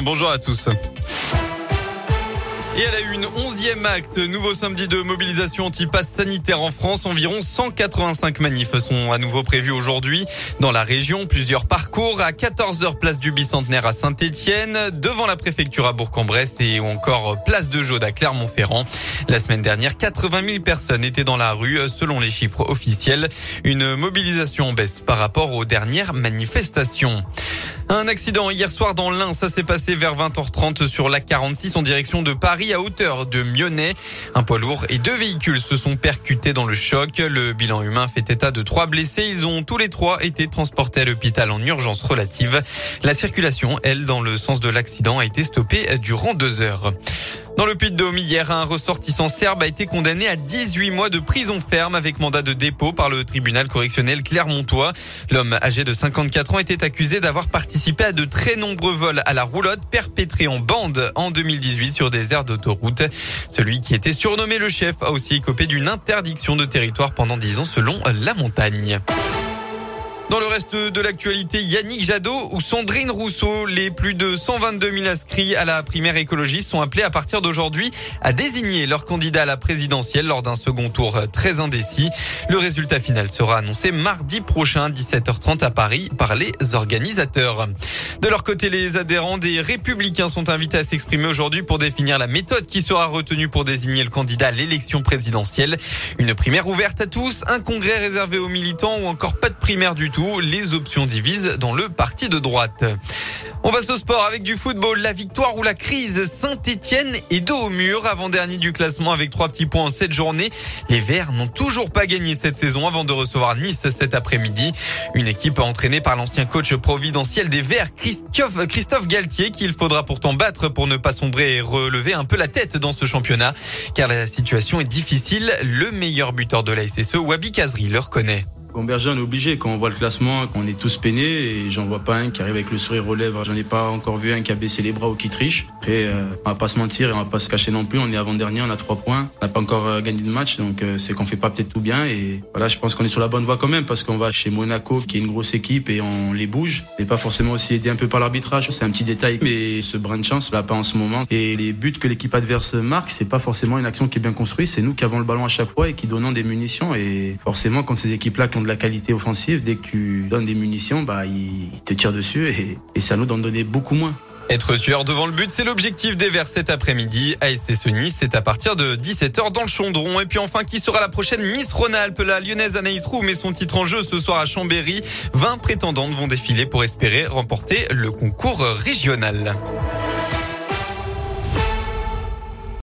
Bonjour à tous. Et elle a eu une onzième acte, nouveau samedi de mobilisation anti-pass sanitaire en France. Environ 185 manifs sont à nouveau prévus aujourd'hui dans la région. Plusieurs parcours à 14h place du bicentenaire à Saint-Etienne, devant la préfecture à Bourg-en-Bresse et encore place de Jaude à Clermont-Ferrand. La semaine dernière, 80 000 personnes étaient dans la rue selon les chiffres officiels. Une mobilisation en baisse par rapport aux dernières manifestations. Un accident hier soir dans l'Ain, ça s'est passé vers 20h30 sur la 46 en direction de Paris à hauteur de Mionnet. Un poids lourd et deux véhicules se sont percutés dans le choc. Le bilan humain fait état de trois blessés. Ils ont tous les trois été transportés à l'hôpital en urgence relative. La circulation, elle, dans le sens de l'accident, a été stoppée durant deux heures. Dans le Puy-de-Dôme, hier, un ressortissant serbe a été condamné à 18 mois de prison ferme avec mandat de dépôt par le tribunal correctionnel Clermontois. L'homme âgé de 54 ans était accusé d'avoir participé à de très nombreux vols à la roulotte perpétrés en bande en 2018 sur des aires Celui qui était surnommé le chef a aussi écopé d'une interdiction de territoire pendant 10 ans selon la montagne. Dans le reste de l'actualité, Yannick Jadot ou Sandrine Rousseau, les plus de 122 000 inscrits à la primaire écologiste sont appelés à partir d'aujourd'hui à désigner leur candidat à la présidentielle lors d'un second tour très indécis. Le résultat final sera annoncé mardi prochain, 17h30 à Paris, par les organisateurs. De leur côté, les adhérents des Républicains sont invités à s'exprimer aujourd'hui pour définir la méthode qui sera retenue pour désigner le candidat à l'élection présidentielle. Une primaire ouverte à tous, un congrès réservé aux militants ou encore pas de primaire du tout. Les options divisent dans le parti de droite. On passe au sport avec du football. La victoire ou la crise. Saint-Etienne est dos au mur avant-dernier du classement avec trois petits points en sept journées. Les Verts n'ont toujours pas gagné cette saison avant de recevoir Nice cet après-midi. Une équipe entraînée par l'ancien coach providentiel des Verts, Christophe, Christophe Galtier, qu'il faudra pourtant battre pour ne pas sombrer et relever un peu la tête dans ce championnat. Car la situation est difficile. Le meilleur buteur de la SSE, Wabi Kazri, le reconnaît. On est obligé. Quand on voit le classement, qu'on est tous peinés, et j'en vois pas un qui arrive avec le sourire aux lèvres. J'en ai pas encore vu un qui a baissé les bras ou qui triche. Après, euh, on va pas se mentir et on va pas se cacher non plus. On est avant-dernier, on a trois points. On n'a pas encore euh, gagné de match, donc euh, c'est qu'on fait pas peut-être tout bien. Et voilà, je pense qu'on est sur la bonne voie quand même, parce qu'on va chez Monaco, qui est une grosse équipe, et on les bouge. Et pas forcément aussi aidé un peu par l'arbitrage. C'est un petit détail, mais ce brin de chance, là, pas en ce moment. Et les buts que l'équipe adverse marque, c'est pas forcément une action qui est bien construite. C'est nous qui avons le ballon à chaque fois et qui donnons des munitions. Et forcément, quand ces équipes-là de la qualité offensive, dès que tu donnes des munitions, bah, ils te tirent dessus et, ça nous d'en donner beaucoup moins. Être tueur devant le but, c'est l'objectif des Verts cet après-midi. ASC Nice, c'est à partir de 17h dans le Chondron. Et puis enfin, qui sera la prochaine Miss Rhône-Alpes? La lyonnaise Anaïs Roux met son titre en jeu ce soir à Chambéry. 20 prétendantes vont défiler pour espérer remporter le concours régional.